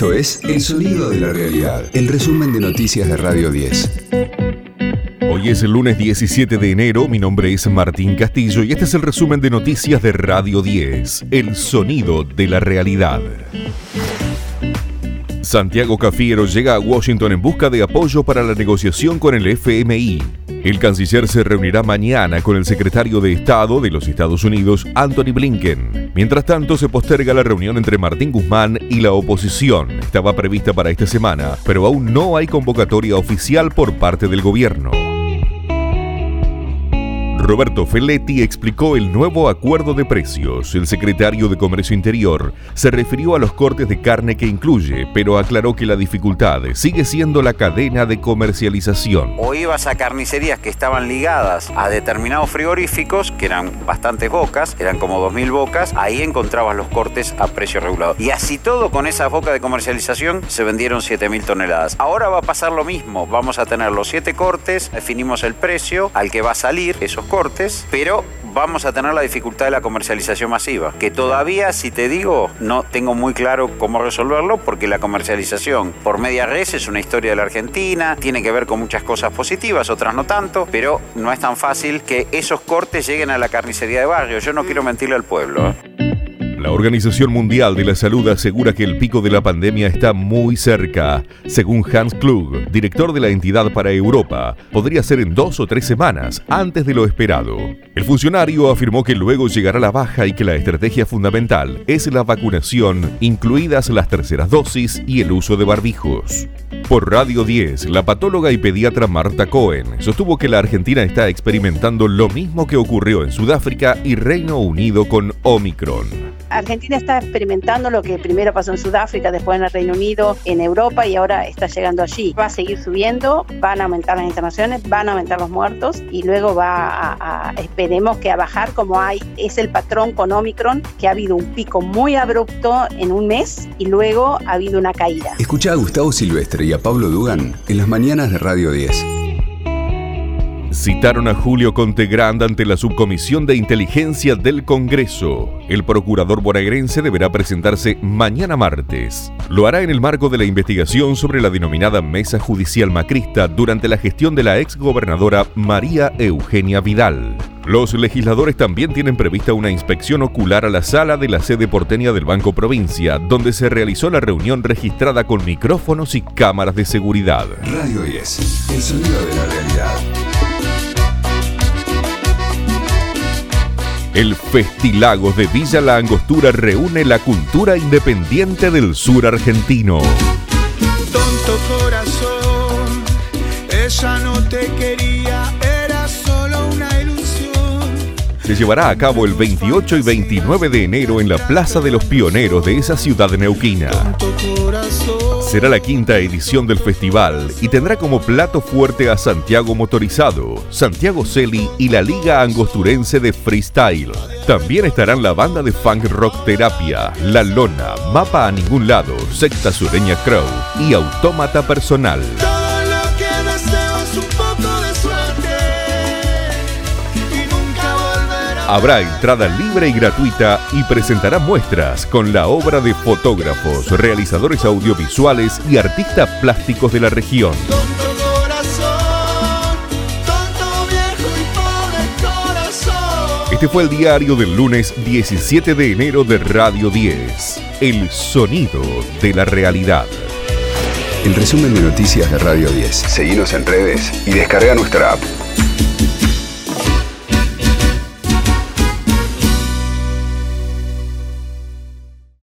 Esto es El Sonido de la Realidad, el resumen de noticias de Radio 10. Hoy es el lunes 17 de enero, mi nombre es Martín Castillo y este es el resumen de noticias de Radio 10, El Sonido de la Realidad. Santiago Cafiero llega a Washington en busca de apoyo para la negociación con el FMI. El canciller se reunirá mañana con el secretario de Estado de los Estados Unidos, Anthony Blinken. Mientras tanto, se posterga la reunión entre Martín Guzmán y la oposición. Estaba prevista para esta semana, pero aún no hay convocatoria oficial por parte del gobierno. Roberto Felletti explicó el nuevo acuerdo de precios. El secretario de Comercio Interior se refirió a los cortes de carne que incluye, pero aclaró que la dificultad sigue siendo la cadena de comercialización. O ibas a carnicerías que estaban ligadas a determinados frigoríficos, que eran bastantes bocas, eran como 2.000 bocas, ahí encontrabas los cortes a precio regulado. Y así todo, con esas bocas de comercialización, se vendieron 7.000 toneladas. Ahora va a pasar lo mismo, vamos a tener los 7 cortes, definimos el precio al que va a salir esos cortes pero vamos a tener la dificultad de la comercialización masiva, que todavía, si te digo, no tengo muy claro cómo resolverlo, porque la comercialización por media res es una historia de la Argentina, tiene que ver con muchas cosas positivas, otras no tanto, pero no es tan fácil que esos cortes lleguen a la carnicería de barrio. Yo no quiero mentirle al pueblo. ¿eh? La Organización Mundial de la Salud asegura que el pico de la pandemia está muy cerca. Según Hans Klug, director de la entidad para Europa, podría ser en dos o tres semanas antes de lo esperado. El funcionario afirmó que luego llegará la baja y que la estrategia fundamental es la vacunación, incluidas las terceras dosis y el uso de barbijos. Por Radio 10, la patóloga y pediatra Marta Cohen sostuvo que la Argentina está experimentando lo mismo que ocurrió en Sudáfrica y Reino Unido con Omicron. Argentina está experimentando lo que primero pasó en Sudáfrica, después en el Reino Unido, en Europa y ahora está llegando allí. Va a seguir subiendo, van a aumentar las internaciones, van a aumentar los muertos y luego va a, esperemos que a bajar como hay, es el patrón con Omicron, que ha habido un pico muy abrupto en un mes y luego ha habido una caída. Escucha a Gustavo Silvestre y a Pablo Dugan en las mañanas de Radio 10. Citaron a Julio Contegrand ante la Subcomisión de Inteligencia del Congreso. El procurador bonaerense deberá presentarse mañana martes. Lo hará en el marco de la investigación sobre la denominada Mesa Judicial Macrista durante la gestión de la exgobernadora María Eugenia Vidal. Los legisladores también tienen prevista una inspección ocular a la sala de la sede porteña del Banco Provincia, donde se realizó la reunión registrada con micrófonos y cámaras de seguridad. Radio 10, el sonido de la realidad. El Festilagos de Villa La Angostura reúne la cultura independiente del sur argentino. Ilusión. Se llevará a cabo el 28 y 29 de enero en la Plaza de los Pioneros de esa ciudad neuquina. Será la quinta edición del festival y tendrá como plato fuerte a Santiago Motorizado, Santiago Celi y la Liga Angosturense de Freestyle. También estarán la banda de funk rock terapia, La Lona, Mapa a Ningún Lado, Secta Sureña Crow y Autómata Personal. Habrá entrada libre y gratuita y presentará muestras con la obra de fotógrafos, realizadores audiovisuales y artistas plásticos de la región. Este fue el diario del lunes 17 de enero de Radio 10, El Sonido de la Realidad. El resumen de noticias de Radio 10. Seguimos en redes y descarga nuestra app.